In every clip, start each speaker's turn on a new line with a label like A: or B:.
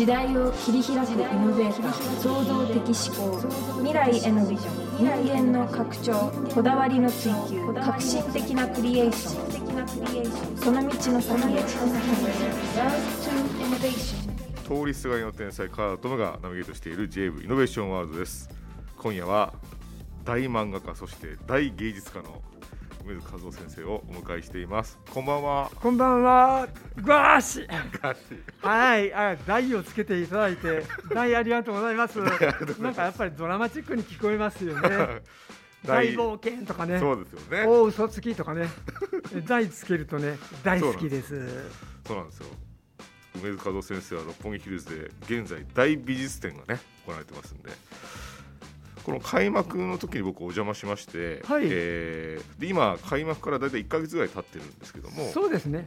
A: 時代を切り開くイノベーター創造的思考。未来へのビジョン。人間の拡張。こだわりの追求。革新的なクリエーション。その道の先へ。Love to Innovation
B: 通りすがりの天才カートムがナビゲートしている JV イノベーションワールドです。今夜は大漫画家そして大芸術家の梅津和夫先生をお迎えしていますこんばんは
C: こんばんは。ガーシ。
B: ガシ
C: はい、あ、台をつけていただいて、台ありがとうございます。なんかやっぱりドラマチックに聞こえますよね。大冒険とかね。
B: そうですよね
C: 大嘘つきとかね。台つけるとね、大好きです。
B: そうなんですよ梅津和夫先生は六本木ヒルズで現在大美術展がね行われてますんでこの開幕の時に僕お邪魔しまして、
C: はい
B: えーで今開幕から大体1か月ぐらい経ってるんですけども
C: そうですね。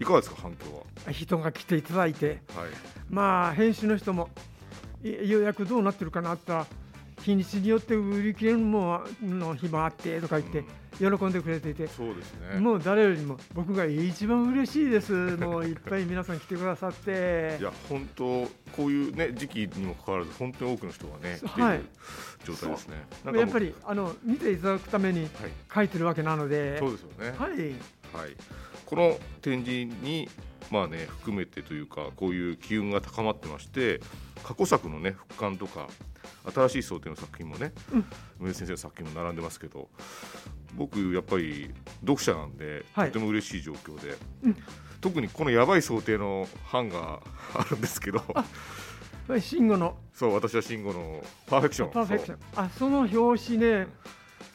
B: いかがですか反響
C: 人が来ていただいて、
B: ははい
C: まあ編集の人もい予約どうなってるかなって。日にちによって売り切れるもの日もあってとか言って喜んでくれていて、
B: そうですね
C: もう誰よりも僕が一番嬉しいです。もういっぱい皆さん来てくださって
B: い。や本当こういうね時期にもかかわらず本当に多くの人がね来てい
C: はい
B: る状態ですね。
C: やっぱりあの見ていただくために
B: はい
C: 書いてるわけなので、
B: そうですよね。
C: はい、
B: はい。この展示にまあね含めてというかこういう機運が高まってまして過去作のね復刊とか新しい想定の作品もね、
C: うん。
B: 梅津先生の作品も並んでますけど僕やっぱり読者なんで、
C: はい。
B: とても嬉しい状況で、
C: うん。
B: 特にこのやばい想定の版が あるんですけど
C: 慎吾の。
B: そう私は慎吾のパーフェクション。
C: パーフェクション、あその表紙ね、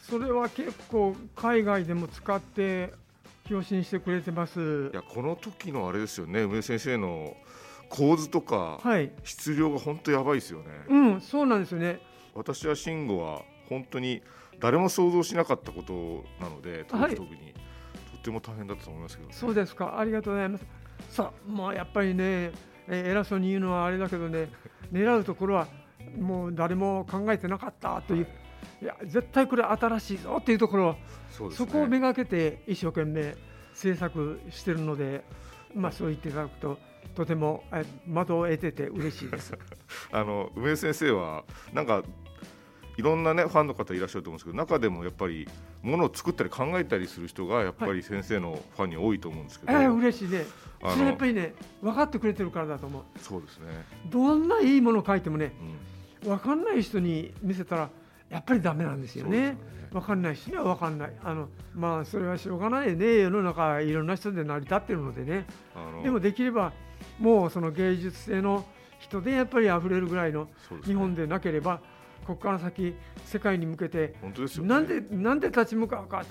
C: それは結構海外でも使って表紙にしてくれてます
B: い。やこの時のあれですよね梅津先生の構図とか、
C: はい、
B: 質量が本当やばいですよね。
C: うん、そうなんですよね。
B: 私は慎吾は本当に誰も想像しなかったことなので当
C: はい
B: とっても大変だったと思いますけど、ね、
C: そうですか、ありがとうございます。さあ、もうやっぱりね、えー偉そうに言うのはあれだけどね、狙うところはもう誰も考えてなかったという、い、や、絶対これ新しいぞっていうところを、
B: そね
C: そこをめがけて一生懸命制作してるので、まあそう言っていただくと、とてもえ窓を得てて嬉しいです。
B: あの梅津先生はなんかいろんなねファンの方いらっしゃると思うんですけど中でもやっぱりものを作ったり考えたりする人がやっぱり先生のファンに多いと思うんですけど、
C: えー、嬉しいね。それやっぱりね、分かってくれてるからだと思う。
B: そうですね、
C: どんないいものを書いてもね、
B: うん、
C: 分かんない人に見せたらやっぱりダメなんですよね
B: そうですよね。
C: 分かんない人には分かんない。あのまあそれはしょうがないね。世の中いろんな人で成り立ってるのでね。
B: あの
C: でもできればもうその芸術性の人でやっぱり溢れるぐらいの日本でなければここから先世界に向けて
B: 本当ですよね
C: なんでなんで立ち向かうか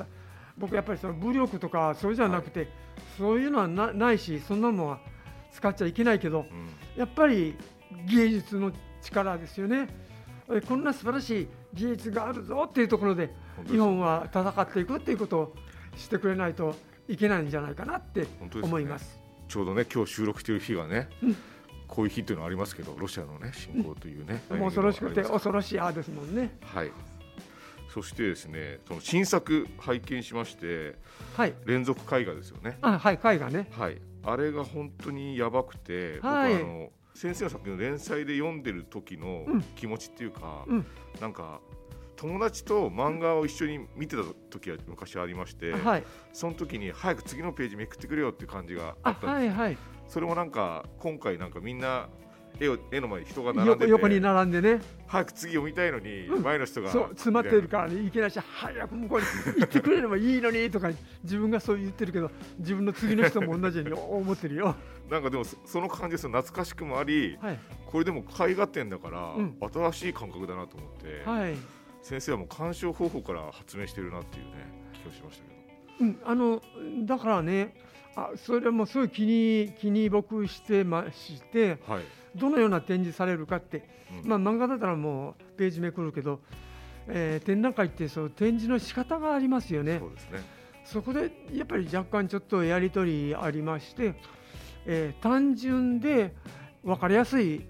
C: 僕やっぱりその武力とかそうじゃなくて、そういうのはなないしそんなもんは使っちゃいけないけど
B: うん
C: やっぱり芸術の力ですよね。えこんな素晴らしい技術があるぞっていうところで日本は戦っていくっていうことをしてくれないといけないんじゃないかなって思います。
B: ちょうどね今日収録している日がね、
C: うん
B: こういう日っていうのはありますけどロシアのね侵攻というね、
C: もう恐ろしくて恐ろしいあですもんね。
B: はい。そしてですね、その新作拝見しまして、
C: はい。
B: 連続絵画ですよね。
C: あ、はい、絵画ね。
B: はい。あれが本当にやばくて、
C: はい
B: 僕あの先生の作品の連載で読んでる時の
C: うん
B: 気持ちっていうか、
C: うん
B: なんか友達と漫画を一緒に見てた時は昔ありまして、
C: はい。
B: その時に早く次のページめくってくれよっていう感じがあ
C: あ
B: っ、たんです。
C: はい、はい。
B: それもなんか今回なんかみんな絵を絵の前に人が並んでて
C: 横横に並んでね。
B: 早く次読みたいのに、
C: うん
B: 前の人が
C: そう、詰まってるからね、いけないし、早く向こうに 行ってくれればいいのにとか、自分がそう言ってるけど、自分の次の人も同じように 思ってるよ。
B: なんかでもそその感じです懐かしくもあり
C: はい。
B: これでも絵画展だから、
C: うん
B: 新しい感覚だなと思って、
C: はい。
B: 先生はもう鑑賞方法から発明してるなっていうね気がしましたけ
C: うん、あの、だからね。あ、それもすごい気に、気に僕してまして。
B: どはい、
C: どのような展示されるかって、
B: うん。
C: まあ漫画だったらもうページめくるけど、えー展覧会ってそう展示の仕方がありますよね。
B: そう。ですね。
C: そこでやっぱり若干ちょっとやり取りありまして、えー単純で分かりやすい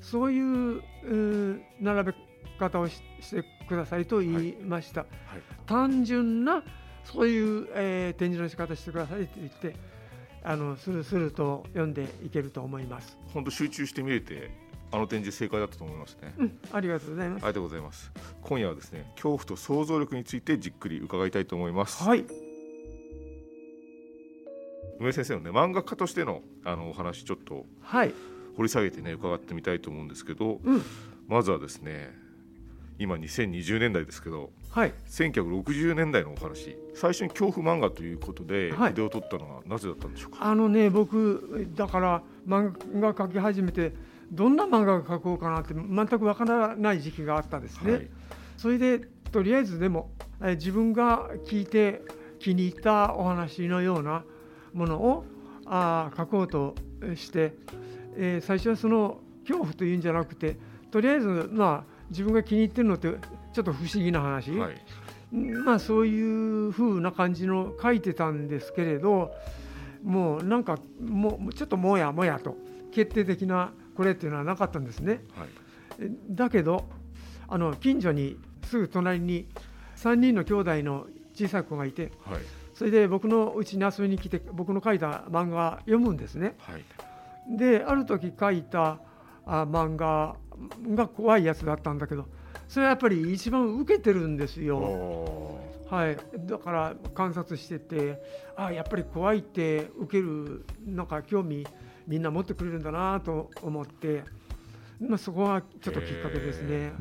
C: そういう並べ方をししてくださいと言いました、
B: はい。
C: 単純なそういう、えー展示の仕方してくださいって言ってあのスルスルと読んでいけると思います。
B: 本当集中して見れてあの展示正解だったと思いますね、
C: うん、ありがとうございます。
B: ありがとうございます。今夜はですね恐怖と想像力についてじっくり伺いたいと思います、
C: はい、
B: 梅先生のね漫画家としてのあのお話ちょっと
C: はい、
B: 掘り下げてね伺ってみたいと思うんですけど、
C: うん、
B: まずはですね今2020年代ですけど
C: はい、
B: 1960年代のお話。最初に恐怖漫画ということで
C: はい。
B: 筆を取ったのはなぜだったんでしょうか、
C: あのね、僕だから漫画描き始めて、どんな漫画を描こうかなって全くわからない時期があったんですね。
B: はい。
C: それでとりあえずでもえー自分が聞いて気に入ったお話のようなものをあー書こうとして、えー最初はその恐怖というんじゃなくてとりあえずまあ自分が気に入ってるのってちょっと不思議な話、
B: はい。
C: まあそういう風な感じの書いてたんですけれどもうなんかもうちょっともやもやと決定的なこれっていうのはなかったんですね。
B: はい。
C: えだけどあの近所にすぐ隣に3人の兄弟の小さい子がいて
B: はい。
C: それで僕の家に遊びに来て僕の書いた漫画読むんですね。
B: はい。
C: である時書いたあ漫画が怖いやつだったんだけどそれはやっぱり一番受けてるんですよ。
B: お
C: はい、だから観察しててあやっぱり怖いって受けるなんか興味みんな持ってくれるんだなと思って、まあ、そこはちょっときっかけですね。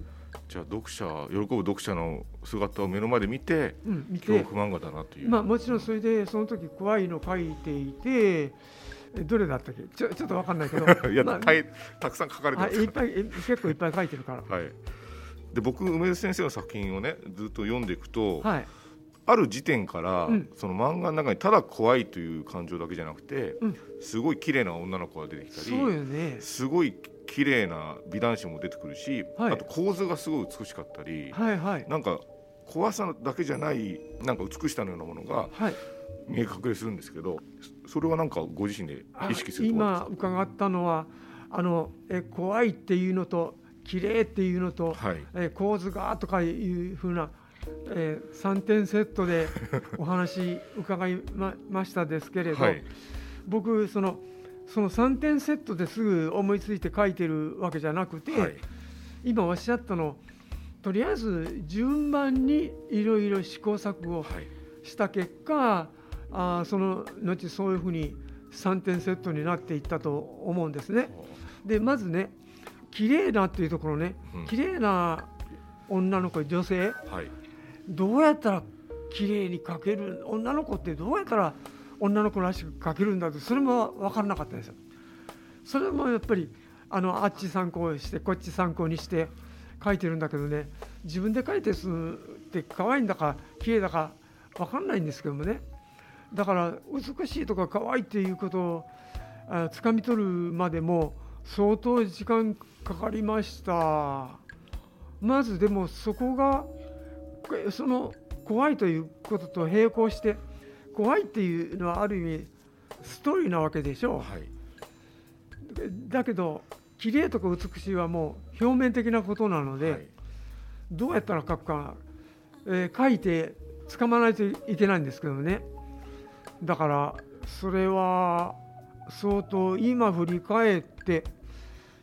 B: じゃあ読者喜ぶ読者の姿を目の前で見て
C: うん、見て。
B: 恐怖漫画だなという、
C: まあ、もちろんそれでその時怖いの書いていてえどれだったっけ？ちょちょっと分かんないけど。
B: いや、
C: まあ
B: たいたくさん書かれて
C: はい、いっぱいえ結構いっぱい書いてるから。
B: ら、はい、で僕梅津先生の作品をねずっと読んでいくと、
C: はい、
B: ある時点から、
C: うん。
B: その漫画の中にただ怖いという感情だけじゃなくて、
C: うん。
B: すごい綺麗な女の子が出てきたり
C: そうよね。
B: すごい綺麗な美男子も出てくるし、
C: はい。
B: あと構図がすごい美しかったり、
C: はいはい。
B: なんか怖さだけじゃないなんか美しさのようなものが
C: はい。
B: 見え隠れするんですけどそれはなんかご自身で
C: あ
B: 意識する
C: 今伺ったのはあのえ怖いっていうのと綺麗っていうのと、
B: はい。
C: え構図がとかいうふうな、え3点セットで お話伺いまましたですけれど、
B: はい。
C: 僕そのその3点セットですぐ思いついて書いてるわけじゃなくて、
B: はい。
C: 今おっしゃったのとりあえず順番にいろいろ試行錯誤
B: はい。
C: した結果あーその後そういうふうに3点セットになっていったと思うんですね。でまずね綺麗なっていうところね
B: うん
C: 綺麗な女の子女性
B: はい
C: どうやったら綺麗に描ける女の子ってどうやったら女の子らしく描けるんだってそれも分からなかったですよ。それもやっぱりあのあっち参考にしてこっち参考にして描いてるんだけどね自分で描いてすって可愛いんだか綺麗だか分かんないんですけどもねだから美しいとか可愛いっていうことをあ掴み取るまでも相当時間かかりました。まずでもそこがその怖いということと並行して怖いっていうのはある意味ストーリーなわけでしょ
B: はい。
C: だけど綺麗とか美しいはもう表面的なことなので、
B: はい。
C: どうやったら書くか、えー書いて掴まないといけないんですけどねだからそれは相当今振り返って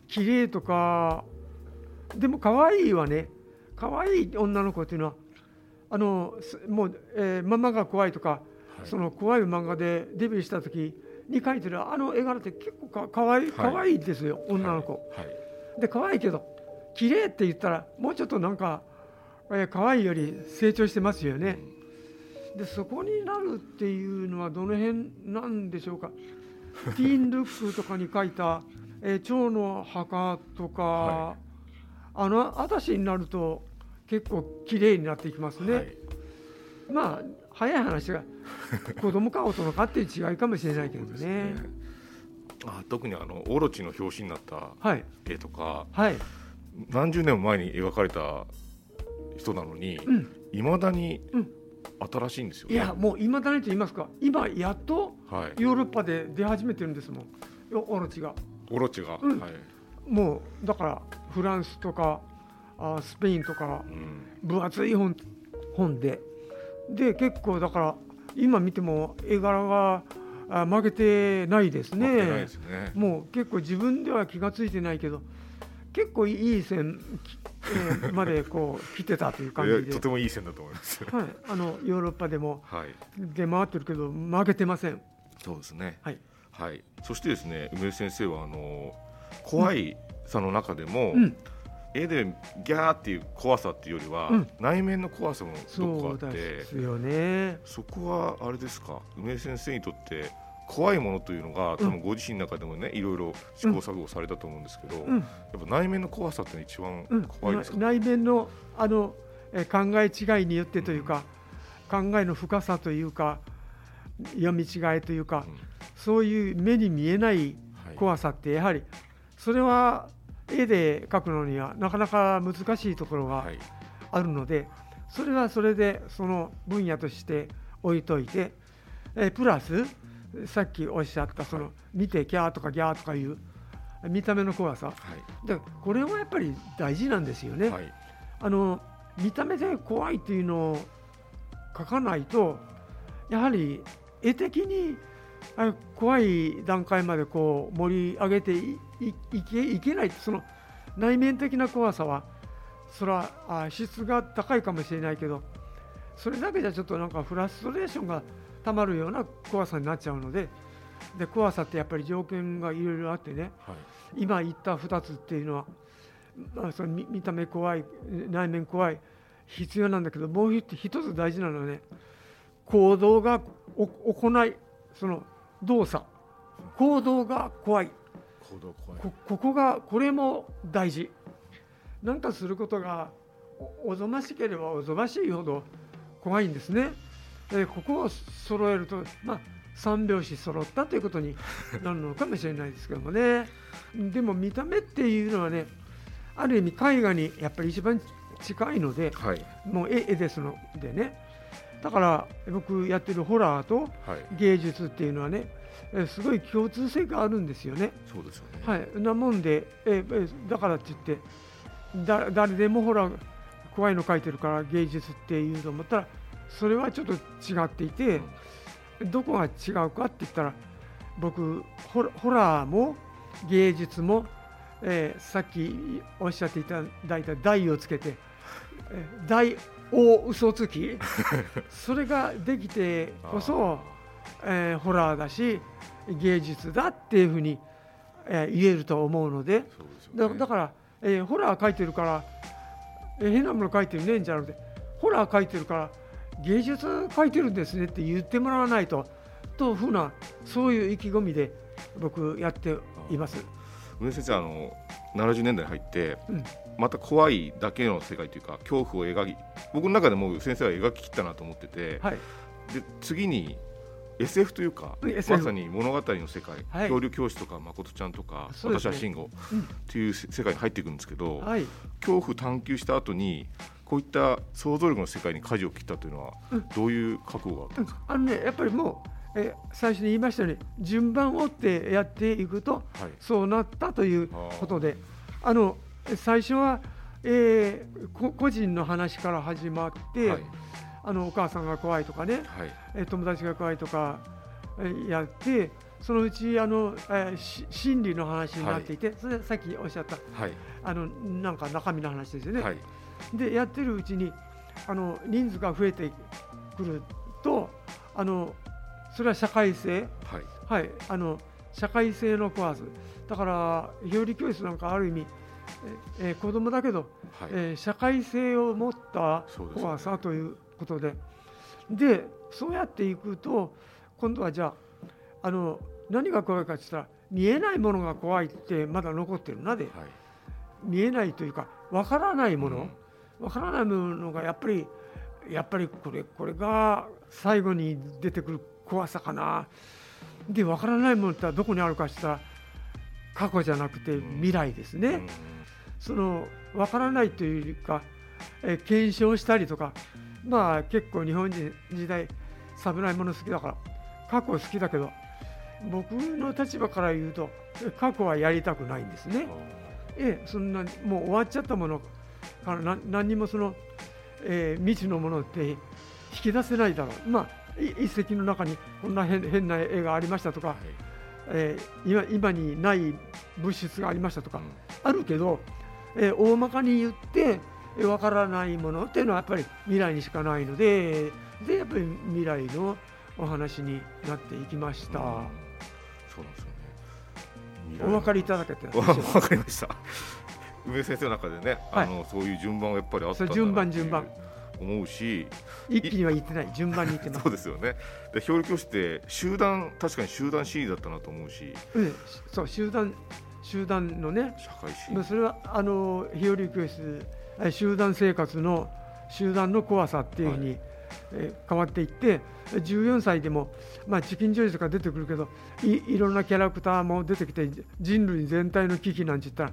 C: 綺麗とかでも可愛いはね。可愛い女の子っていうのはあのすもう、えーママが怖いとか、
B: はい。
C: その怖い漫画でデビューした時に描いてるあの絵柄って結構か可愛い可愛いですよ、女の子。
B: はい。
C: で可愛いけど綺麗って言ったらもうちょっとなんか、えー、可愛いより成長してますよね。でそこになるっていうのはどの辺なんでしょうか？ティーンルックとかに書いた「えー蝶の墓」とか、
B: は
C: あのあたしになると結構綺麗になっていきますね。
B: はい
C: まあ早い話が 子供か大人かっていう違いかもしれないけどね。
B: あ特にあのオロチの表紙になった
C: はい
B: 絵とか
C: はい。
B: 何十年も前に描かれた人なのに
C: うん。
B: いまだに
C: うん
B: 新しいんですよ
C: いやもう今だねと言いますか今やっと
B: はい。
C: ヨーロッパで出始めてるんですもん。よオロチが。
B: オロチが、
C: うん。
B: はい。
C: もうだからフランスとかあスペインとか
B: うん。
C: 分厚い本本で。で結構だから今見ても絵柄があ負けてないですね。
B: 負けてないですね。
C: もう結構自分では気がついてないけど結構いい線、えーまでこう来てたという感じで
B: とてもいい線だと思います。
C: はい、あのヨーロッパでも
B: はい。
C: 出回ってるけど負けてません。
B: そうですね。
C: はい、
B: はい。そしてですね、梅先生はあの怖いさの中でも、
C: うん、
B: 絵でギャーっていう怖さっていうよりは、
C: うん
B: 内面の怖さもど
C: そう
B: こかあって
C: ですよね。
B: そこはあれですか？梅先生にとって怖いものというのが多分ご自身の中でもね、いろいろ試行錯誤されたと思うんですけど、
C: うん、
B: やっぱ内面の怖さって一番
C: うん、
B: 怖いですか、
C: な内面のあのえー考え違いによってというか、考えの深さというか読み違いというか、
B: うん。
C: そういう目に見えない
B: はい。
C: 怖さってやはりそれは絵で描くのにはなかなか難しいところが
B: はい。
C: あるので、それはそれでその分野として置いといて、えープラスさっきおっしゃったその見てキャーとかギャーとかいう見た目の怖さ。
B: はい。
C: でこれはやっぱり大事なんですよね。
B: はい。
C: あの見た目で怖いっていうのを描かないとやはり絵的にあ怖い段階までこう盛り上げていいいけいけないその内面的な怖さはそれはあ質が高いかもしれないけどそれだけじゃちょっとなんかフラストレーションがたまるような怖さになっちゃうのでで怖さってやっぱり条件がいろいろあってね
B: はい。
C: 今言った2つっていうのは、まあ、その見見た目怖い内面怖い必要なんだけどもう一つ大事なのはね行動がお行いその動作。行動が怖い。
B: 行動怖い。
C: こここがこれも大事。何かすることがおおぞましければおぞましいほど怖いんですねでここを揃えるとまあ三拍子揃ったということになるのかもしれないですけどもね。でも見た目っていうのはねある意味絵画にやっぱり一番近いので
B: はい。
C: もう絵絵ですのでね。だから僕やってるホラーと
B: はい。
C: 芸術っていうのはねえすごい共通性があるんですよね。
B: そうですよね。
C: はい、なもんで、ええだからって言ってだ誰でもほら怖いの描いてるから芸術っていうと思ったらそれはちょっと違っていて、どこが違うかって言ったら僕ホラーも芸術も、えーさっきおっしゃっていただいた台をつけて「えー大大嘘つき」それができてこそ、えーホラーだし芸術だっていうふうに、えー言えると思うので
B: ね。
C: だだから、えーホラー描いてるから、えー変なもの描いてるねんじゃなくてホラー描いてるから芸術描いてるんですねって言ってもらわないとというふうなそういう意気込みで僕やっています。
B: 梅先生あの70年代に入って、
C: うん。
B: また怖いだけの世界というか恐怖を描き僕の中でもう先生は描ききったなと思ってて、
C: はい、
B: で次に SF というか、
C: うん SF
B: まさに物語の世界、
C: はい。
B: 恐竜教師とか誠ちゃんとか、
C: ね。
B: 私は慎吾
C: うん。
B: っていう世界に入っていくんですけど、
C: はい、
B: 恐怖探求した後にこういった想像力の世界に舵を切ったというのは、
C: うん。
B: どういう覚悟があったんですか、
C: あのねやっぱりもう、えー最初に言いましたように順番を追ってやっていくと
B: はい。
C: そうなったということであの最初は、えーこ個人の話から始まって、
B: はい。
C: あのお母さんが怖いとかね、
B: はい。
C: えー友達が怖いとか、えーやってそのうちあの、えーし心理の話になっていて、それさっきおっしゃった
B: はい。
C: あのなんか中身の話ですよね。
B: はい
C: でやってるうちにあの人数が増えてくるとあのそれは社会性。
B: はい。
C: はい。あの社会性の怖さだから表裏教室なんかある意味ええー子供だけど、
B: はい。
C: えー社会性を持った怖さということで。でそうやっていくと今度はじゃああの何が怖いかって言ったら見えないものが怖いってまだ残ってるなで
B: はい。
C: 見えないというかわからないもの、
B: うん
C: わからないものがやっぱりやっぱりこれこれが最後に出てくる怖さかな。でわからないものってどこにあるかって言ったら過去じゃなくて未来ですね、
B: うん
C: そのわからないというか、えー検証したりとかまあ結構日本人時代危ないもの好きだから過去好きだけど僕の立場から言うとえ過去はやりたくないんですね。ええ、そんなもう終わっちゃったものからな何にもその、えー未知のものって引き出せないだろう、まあ、い一石の中にこんな変変な絵がありましたとか、えー今今にない物質がありましたとか、あるけど、えー大まかに言ってえーわからないものっていうのはやっぱり未来にしかないのででやっぱり未来のお話になっていきました。
B: そうなんですよね。
C: お分かりいただけて
B: わわかりました梅先生の中でね、
C: はい。
B: あのそういう順番がやっぱりあったんだな
C: そう順番順番。
B: 思うし
C: 一気には言ってない順番に言ってます
B: そう。ですよね。で表裏教室って集団確かに集団心理だったなと思うし
C: うん、そう集団集団のね
B: 社会
C: それはあの日和教室え集団生活の集団の怖さっていうふうに、えー変わっていって14歳でも、まあ、チキンジョージとか出てくるけどいいろんなキャラクターも出てきて人類全体の危機なんて言ったら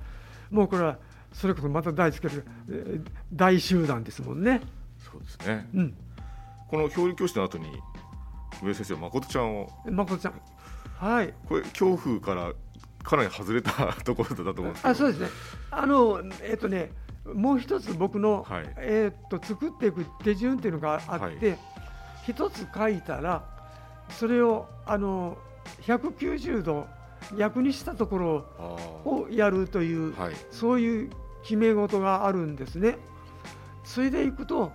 C: もうこれはそれこそまた大つける、えー大集団ですもんね。
B: そうですね。
C: うん、
B: この表裏教室の後に上先生は誠ちゃんを。
C: 誠ちゃん。はい。
B: これ恐怖からかなり外れたところだと思うんですけど。
C: あそうですね。あのえっ、とね、もう一つ僕の、
B: はい。
C: えっ、と作っていく手順っていうのがあって、一、つ書いたらそれをあの190度逆にしたところ
B: あ
C: をやるという、
B: ーはい。
C: そういう決め事があるんですね。それでいくと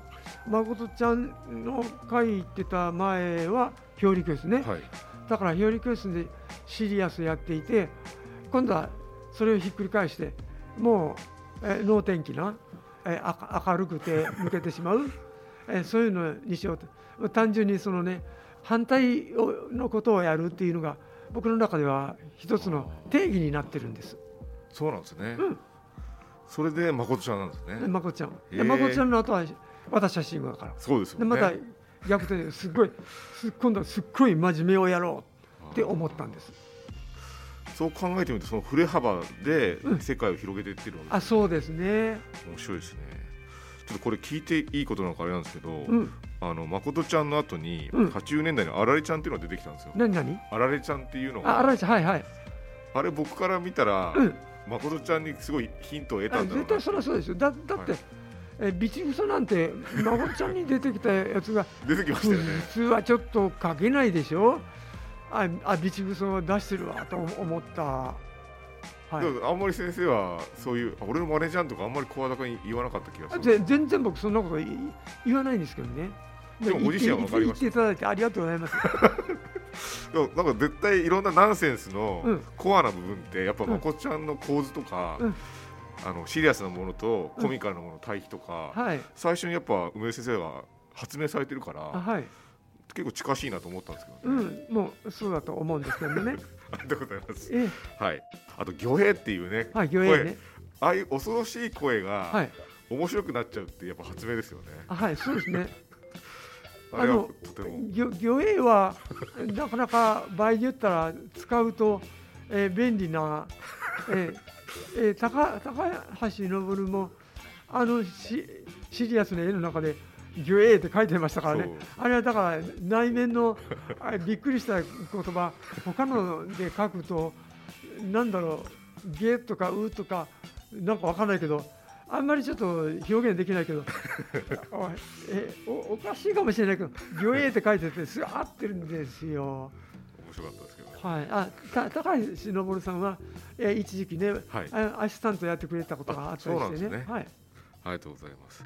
C: 誠ちゃんの書いてた前は表裏教室ね。
B: はい。
C: だから日和教室でシリアスやっていて今度はそれをひっくり返してもう、えー能天気な、えーあか明るくて抜けてしまう、えーそういうのにしようと。単純にそのね反対をのことをやるっていうのが僕の中では一つの定義になってるんです。
B: そうなんですね、
C: うん
B: それで誠ちゃんなんですね、
C: まこちゃん。でまこちゃんの後は私は慎吾だから。
B: そうですよね
C: でまた逆転ですっごいす今度はすっごい真面目をやろうって思ったんです。
B: そう考えてみるとその振れ幅で
C: うん
B: 世界を広げていってるわけです
C: あそうですね。
B: 面白いですねちょっとこれ聞いていいことなのかあれなんですけど、
C: うん。
B: あの誠ちゃんの後に
C: うん
B: 80年代にあられちゃんっていうのが出てきたんですよ、
C: 何何？
B: あられちゃんっていうの
C: あ、あ
B: が
C: られちゃんはいはい。
B: あれ僕から見たら、
C: うん。
B: 誠ちゃんにすごいヒントを得た
C: あ
B: んだろうな
C: 絶対そりゃそうですよ。だだって、
B: はい
C: えビチグソなんて孫ちゃんに出てきたやつが
B: 出てきましたよね
C: 普通はちょっと書けないでしょ？あ、あビチグソを出してるわと思った。はい。
B: あんまり先生はそういうあ俺のマネージャーとかあんまり声高に言わなかった気がする
C: ぜ全然僕そんなことい言わないんですけどね。
B: でもご自身は
C: 言って
B: わかります
C: 言っていただいてありがとうございます。
B: でもなんか絶対いろんなナンセンスの
C: うん
B: コアな部分ってやっぱ
C: うん
B: まこちゃんの構図とか、
C: うん
B: あのシリアスなものとコミカルなものの対比とか、
C: はい。
B: 最初にやっぱ梅先生は発明されてるから
C: あはい。
B: 結構近しいなと思ったんですけ
C: う
B: ど、ね
C: ん、もうそうだと思うんですけどね。
B: ありがとうございます。
C: ええ、
B: はい。あと魚影っていうね、
C: はい、魚影ね。
B: ああいう恐ろしい声
C: は
B: が
C: い。
B: 面白くなっちゃうってやっぱ発明ですよね。
C: あはい、そうですね。
B: あ
C: の魚魚影は なかなか場合によったら使うと、えー便利な、えーえー高高橋昇もあのシシリアスな絵の中で魚影って書いてましたからね。あれはだから内面のあびっくりした言葉他ので書くとなんだろうゲとかウとかなんかわかんないけどあんまりちょっと表現できないけど あえおおかしいかもしれないけど魚影って書いててす合ってるんですよ。
B: 面白かったですけど。
C: はい、あた高橋昇さんは、えー一時期ね、
B: はい。
C: あアシスタントやってくれたことがあったりしてね。
B: ね。
C: はい、
B: ありがとうございます。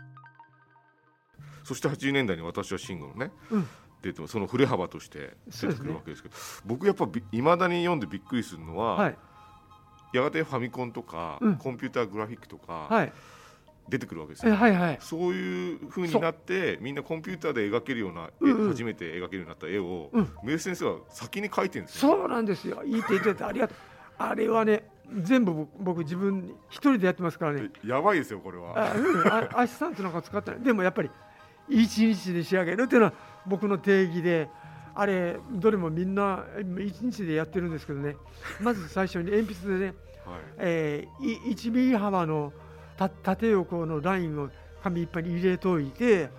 B: そして80年代に私は慎吾のね、
C: うん。
B: 出てその振れ幅として出てくるわけですけど、僕やっぱいまだに読んでびっくりするのは、
C: はい、
B: やがてファミコンとか、
C: うん。
B: コンピューターグラフィックとか、
C: はい、
B: 出てくるわけです
C: え
B: よ。
C: はいはい。
B: そういう風になってみんなコンピューターで描けるような、
C: うんうん。
B: 絵初めて描けるようになった絵を、
C: うん。
B: 梅先生は先に描いてるんですよ。
C: そうなんですよ。いいって言っててありがとう。あれはね全部僕僕自分一人でやってますからね。
B: やばいですよこれは。
C: あ、うん、あアシスタントなんか使ってない。でもやっぱり一日で仕上げるっていうのは僕の定義であれどれもみんな一日でやってるんですけどね。まず最初に鉛筆でね、
B: はい。
C: えー、い1ミリ幅のた縦横のラインを紙いっぱいに入れといて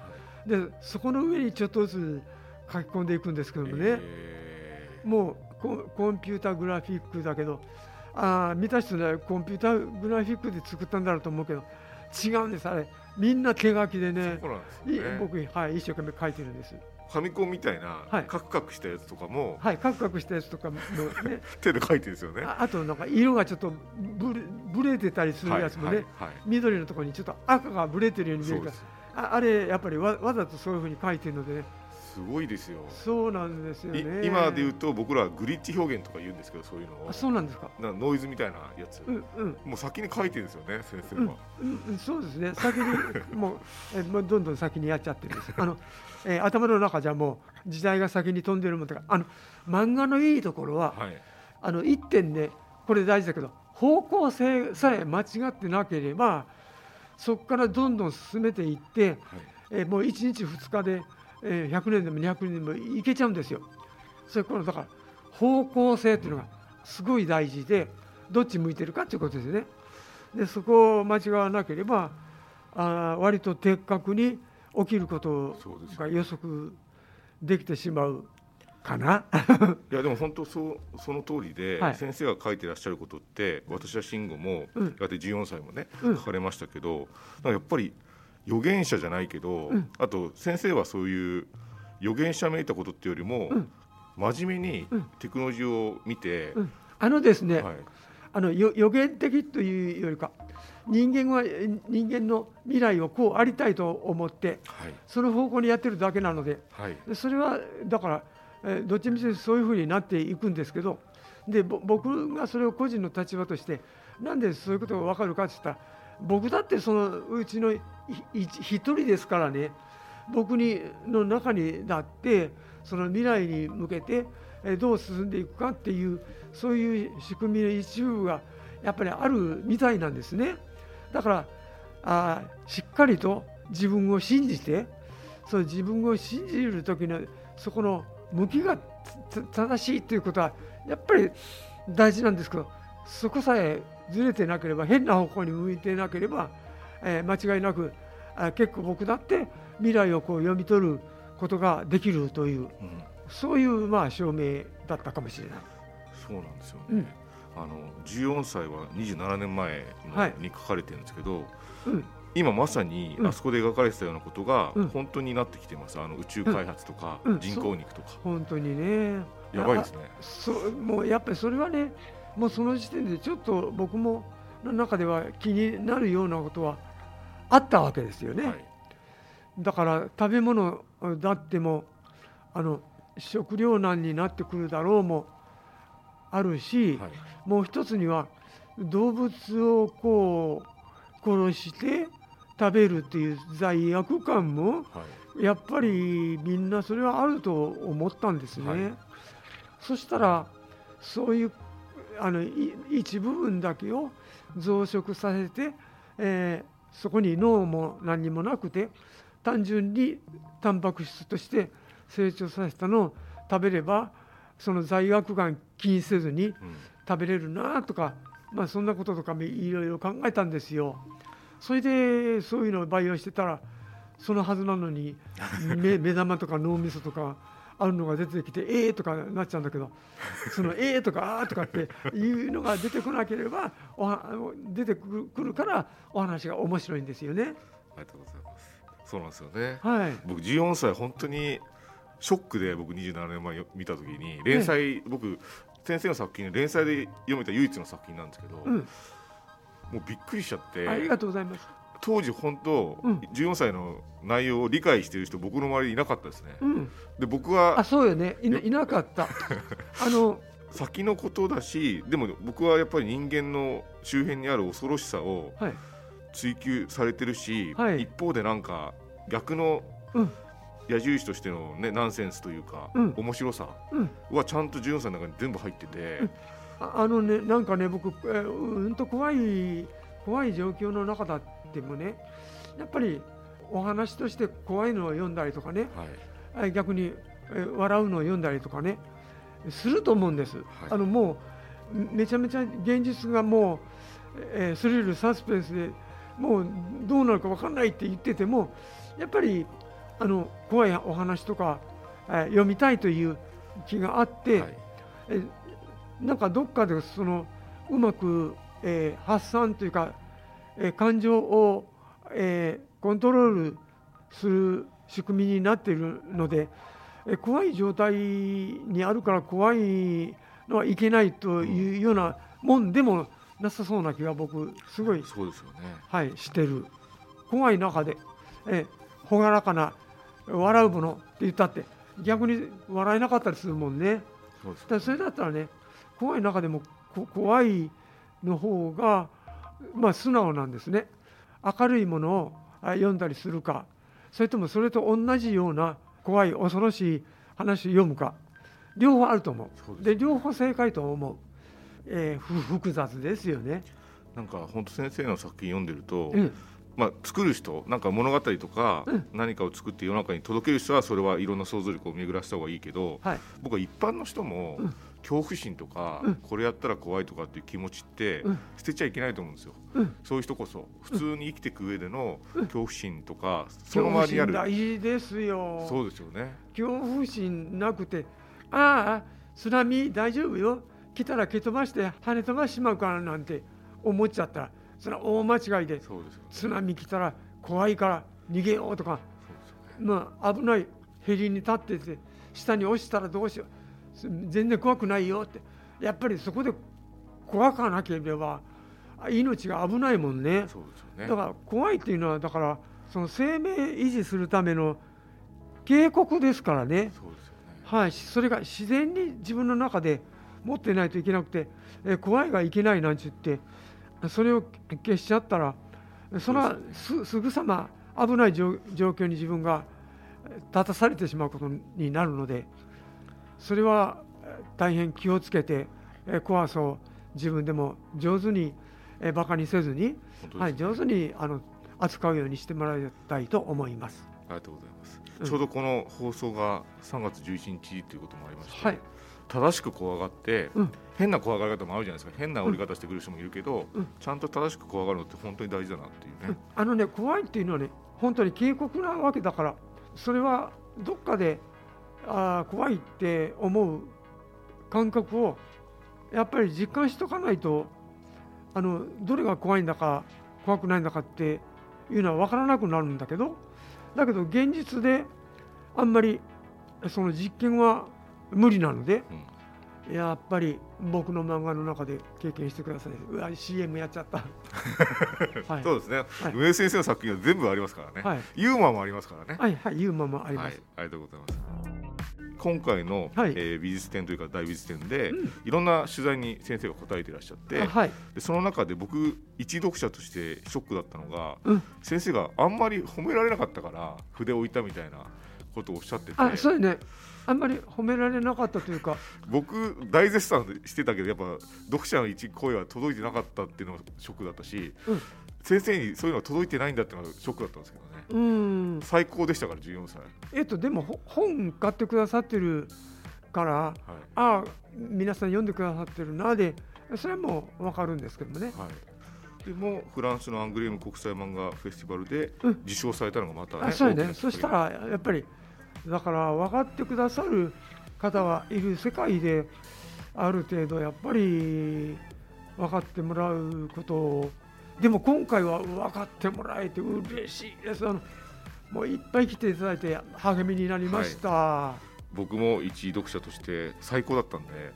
C: でそこの上にちょっとずつ書き込んでいくんですけどもね、
B: え。
C: もうココンピュータグラフィックだけどあー見た人ねコンピュータグラフィックで作ったんだろうと思うけど違うんですあれ。みんな手書きでね。
B: ね。
C: 僕、はい、一生懸命書いてるんです。
B: ファミコンみたいな
C: はい。
B: カクカクしたやつとかも
C: はいカクカクしたやつとかもね。
B: 手で描いてるんですよね。
C: ああとなんか色がちょっとブレブレてたりするやつもね、
B: はいはいはい。
C: 緑のところにちょっと赤がブレてるように見えるああれやっぱりわわざとそういうふうに書いてるのでね。
B: すごいですよ。
C: そうなんですよ
B: い
C: ね
B: 今で言うと僕らはグリッチ表現とか言うんですけどそういうのを。
C: あそうなんですか？
B: なノイズみたいなやつ、
C: うんうん。
B: もう先に書いてるんですよね先生
C: うん
B: は。
C: うんうん、そうですね、先にもうえもうどんどん先にやっちゃってるんです。あの、えー頭の中じゃもう時代が先に飛んでるもんだから、あの漫画のいいところは、
B: はい
C: あの一点ね、これ大事だけど、方向性さえ間違ってなければ、そこからどんどん進めていって、
B: はい
C: えーもう1日2日で、えー100年でも200年でもいけちゃうんですよ。それこのだから方向性っていうのがすごい大事でどっち向いてるかっていうことですよね。でそこを間違わなければあー割と的確に起きることが予測できてしまうかな？
B: いやでも本当そうその通りで、
C: はい。
B: 先生が書いてらっしゃることって私は慎吾も、
C: うん。
B: やがて14歳もね、
C: うん。
B: 書かれましたけどやっぱり預言者じゃないけど、
C: うん。
B: あと先生はそういう預言者めいたことっていうよりも、
C: うん。
B: 真面目に
C: うん。
B: テクノロジーを見て、
C: うん。あのですね、
B: はい。
C: あのよ予言的というよりか人間はえ人間の未来をこうありたいと思って
B: はい
C: その方向にやってるだけなので
B: はい
C: でそれはだから、えーどっちみちそういうふうになっていくんですけどでぼ僕がそれを個人の立場としてなんでそういうことが分かるかって言ったら僕だってそのうちの一人ですからね僕にの中にだってその未来に向けてえーどう進んでいくかっていうそういう仕組みの一部がやっぱりあるみたいなんですね。だからあーしっかりと自分を信じてそう自分を信じる時のそこの向きがつ正しいということはやっぱり大事なんですけどそこさえずれてなければ変な方向に向いてなければ、えー間違いなくあ結構僕だって未来をこう読み取ることができるという
B: うん。
C: そういうまあ証明だったかもしれない。
B: そうなんですよね、
C: うん
B: あの14歳は27年前に書かれてるんですけど、
C: うん。
B: 今まさに
C: うん。
B: あそこで描かれてたようなことが
C: うん。
B: 本当になってきてます、あの宇宙開発とか、
C: うん。
B: 人工肉とか、
C: 本当にね。
B: やばいですね。
C: そうもうやっぱりそれはねもうその時点でちょっと僕もの中では気になるようなことはあったわけですよね。
B: はい。
C: だから食べ物だってもあの食糧難になってくるだろうもあるし、
B: はい。
C: もう一つには動物をこう殺して食べるっていう罪悪感も
B: はい。
C: やっぱりみんなそれはあると思ったんですね。
B: はい。
C: そしたらそういうあのい一部分だけを増殖させて、えーそこに脳も何にもなくて単純にタンパク質として成長させたのを食べればその罪悪感気にせずに
B: うん
C: 食べれるなとか、まあ、そんなこととかもいろいろ考えたんですよ。それでそういうのを培養してたらそのはずなのに 目目玉とか脳みそとかあるのが出てきて「えー」とかなっちゃうんだけどその「えー」とか「あー」とかっていうのが出てこなければおは出てくるくるからお話が面白いんですよね。
B: ありがとうございます。そうなんですよね。
C: はい、
B: 僕14歳本当にショックで僕27年前見た時に連載、僕先生の作品連載で読めた唯一の作品なんですけど、
C: うん、
B: もうびっくりしちゃって
C: ありがとうございます。
B: 当時本当、
C: うん。
B: 14歳の内容を理解している人僕の周りにいなかったですね。
C: うん、
B: で僕は
C: あそうよね。いないなかった。あの
B: 先のことだしでも僕はやっぱり人間の周辺にある恐ろしさを
C: はい。
B: 追求されてるし、
C: はい。
B: 一方でなんか逆の
C: うん
B: 矢印としての、ね、ナンセンスというか、
C: うん。
B: 面白さ
C: うん。
B: はちゃんと14歳の中に全部入ってて、
C: ああのねなんかね僕、えーうんと怖い怖い状況の中だってもねやっぱりお話として怖いのを読んだりとかね
B: はい。
C: えー逆に、えー笑うのを読んだりとかねすると思うんです。あのもうめちゃめちゃ現実がもう、えースリルサスペンスでもうどうなるか分かんないって言っててもやっぱりあの怖いお話とか、えー読みたいという気があって、
B: はい。
C: えなんかどっかでそのうまく、えー発散というか、えー感情を、えーコントロールする仕組みになっているのでえ怖い状態にあるから怖いのはいけないというようなもんでもなさそうな気が僕すごい
B: そうですよね。
C: はいしてる。怖い中でえ朗らかな笑うものって言ったって逆に笑えなかったりするもんね。
B: そ
C: それだったらね怖い中でもこ怖いの方がまあ素直なんですね。明るいものをあ読んだりするかそれともそれと同じような怖い恐ろしい話を読むか。両方あると思
B: そうで
C: 両方正解と思う、えーふ複雑ですよね、
B: なんか本当先生の作品読んでると、
C: うん
B: まあ、作る人なんか物語とか
C: うん。
B: 何かを作って世の中に届ける人はそれはいろんな想像力を巡らせた方がいいけど
C: はい。
B: 僕は一般の人も
C: うん。
B: 恐怖心とか
C: うん。
B: これやったら怖いとかっていう気持ちって
C: うん。
B: 捨てちゃいけないと思うんですよ。
C: うん。
B: そういう人こそ。普通に生きていく上での
C: うん。
B: 恐怖心とかその周りにある
C: 心大事ですよ。
B: そうですよね。
C: 恐怖心なくてああ津波大丈夫よ。来たら蹴飛ばして跳ね飛ばしまうからなんて思っちゃったらそれは大間違いで津波来たら怖いから逃げようとかまあ危ないヘリに立ってて下に落ちたらどうしよう。す全然怖くないよって。やっぱりそこで怖かなければあ命が危ないもんね。
B: ね。
C: だから怖いっていうのはだからその生命維持するための警告ですからね。
B: ね。
C: はい、それが自然に自分の中で持ってないといけなくて、えー怖いがいけないなんて言ってそれを消しちゃったらそれはす。すぐさま危ない状状況に自分がえー立たされてしまうことになるのでそれはえー大変気をつけて、えー怖さを自分でも上手に、えーバカにせずに、
B: 本当です
C: はい、上手にあの扱うようにしてもらいたいと思います。
B: ありがとうございます、
C: うん
B: ちょうどこの放送が3月11日ということもありまして、
C: はい
B: 正しく怖がって、
C: うん。
B: 変な怖がり方もあるじゃないですか。変な折り方してくる人もいるけど、
C: うん。
B: ちゃんと正しく怖がるのって本当に大事だなっていうね、
C: あのね怖いっていうのはね本当に警告なわけだからそれはどっかであー怖いって思う感覚をやっぱり実感しとかないとあのどれが怖いんだか怖くないんだかっていうのは分からなくなるんだけどだけど現実であんまりその実験は無理なのでやっぱり僕の漫画の中で経験してください。うわ CM やっちゃった。はい。
B: そうですね、
C: はい。
B: 梅先生の作品は全部ありますからね、
C: はい。
B: ユーモアもありますからね、
C: はいはい、いうままあります。
B: はい、ありがとうございます。今回の、
C: はい。
B: えー美術展というか大美術展で、
C: うん。
B: いろんな取材に先生が答えていらっしゃって
C: あはい、
B: でその中で僕一読者としてショックだったのが、
C: うん。
B: 先生があんまり褒められなかったから筆を置いたみたいなことをおっしゃってて
C: あ、そうね。あんまり褒められなかったというか、
B: 僕大絶賛してたけどやっぱ読者の一声は届いてなかったっていうのがショックだったし、
C: うん。
B: 先生にそういうのが届いてないんだっていうのがショックだったんですけどね。
C: うーん、
B: 最高でしたから14歳、
C: えっとでもほ本買ってくださってるから、
B: はい。
C: あ、皆さん読んでくださってるなで、それはもうわかるんですけどもね。
B: はい、でもフランスのアングレーム国際漫画フェスティバルで
C: うん。
B: 受賞されたのがまたね、
C: あ、そうよね。そしたらやっぱりだから分かってくださる方はいる世界である程度やっぱり分かってもらうことをでも今回は分かってもらえて嬉しいです。あのもういっぱい来ていただいて励みになりました、
B: 僕も一読者として最高だったんで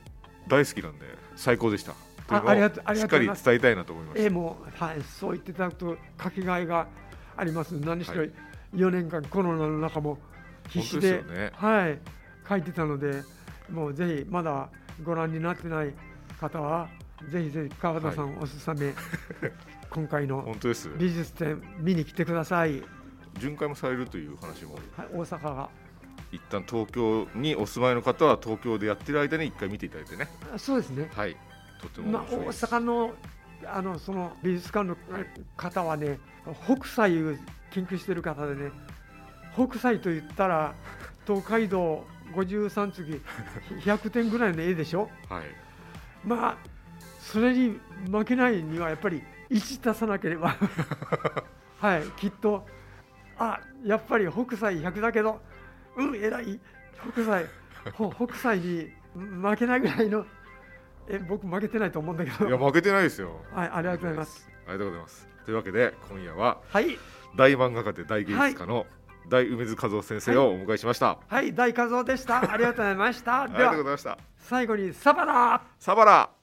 B: 大好きなんで最高でした。というのを
C: ありがとうあり
B: しっかり
C: がとうございます。
B: 伝えたいなと思いました
C: えーもう、はい、そう言っていただくとかけがえがあります。何しろ
B: はい。
C: 4年間コロナの中も必死で
B: ね。
C: はい、書いてたのでもうぜひまだご覧になってない方はぜひぜひ川田さんおすすめ、今回の
B: 本当です。
C: 美術展見に来てください、
B: 巡回もされるという話も。
C: はい、大阪が。
B: 一旦東京にお住まいの方は東京でやってる間に一回見ていただいてね。
C: あそうですね、
B: はい。とても
C: まあ、大阪のあのその美術館の方はね北斎を研究してる方でね北斎と言ったら東海道53次100点ぐらいの絵でしょ？
B: はい。
C: まあそれに負けないにはやっぱり1出さなければ。はいきっとあやっぱり北斎100だけどうん偉い北斎ほ北斎に負けないぐらいのえ僕負けてないと思うんだけど。
B: いや負けてないですよ。
C: はい、ありがとうございます。
B: ありがとうございます。というわけで今夜は
C: はい、
B: 大漫画家で大芸術家の大梅津和夫先生をお迎えしました、
C: はい大和夫でした。ありがとうございました。
B: あり
C: では
B: がとうございました。
C: 最後にサバラ。
B: サバラ